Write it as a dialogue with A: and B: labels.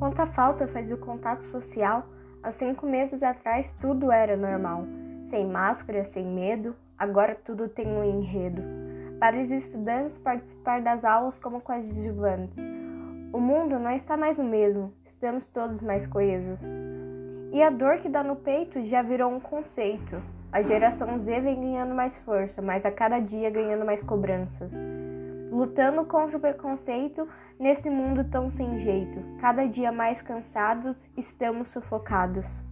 A: Quanta falta faz o contato social? Há cinco meses atrás tudo era normal. Sem máscara, sem medo, agora tudo tem um enredo. Para os estudantes participar das aulas como coadjuvantes. O mundo não está mais o mesmo, estamos todos mais coesos. E a dor que dá no peito já virou um conceito. A geração Z vem ganhando mais força, mas a cada dia ganhando mais cobranças lutando contra o preconceito nesse mundo tão sem jeito. Cada dia mais cansados, estamos sufocados.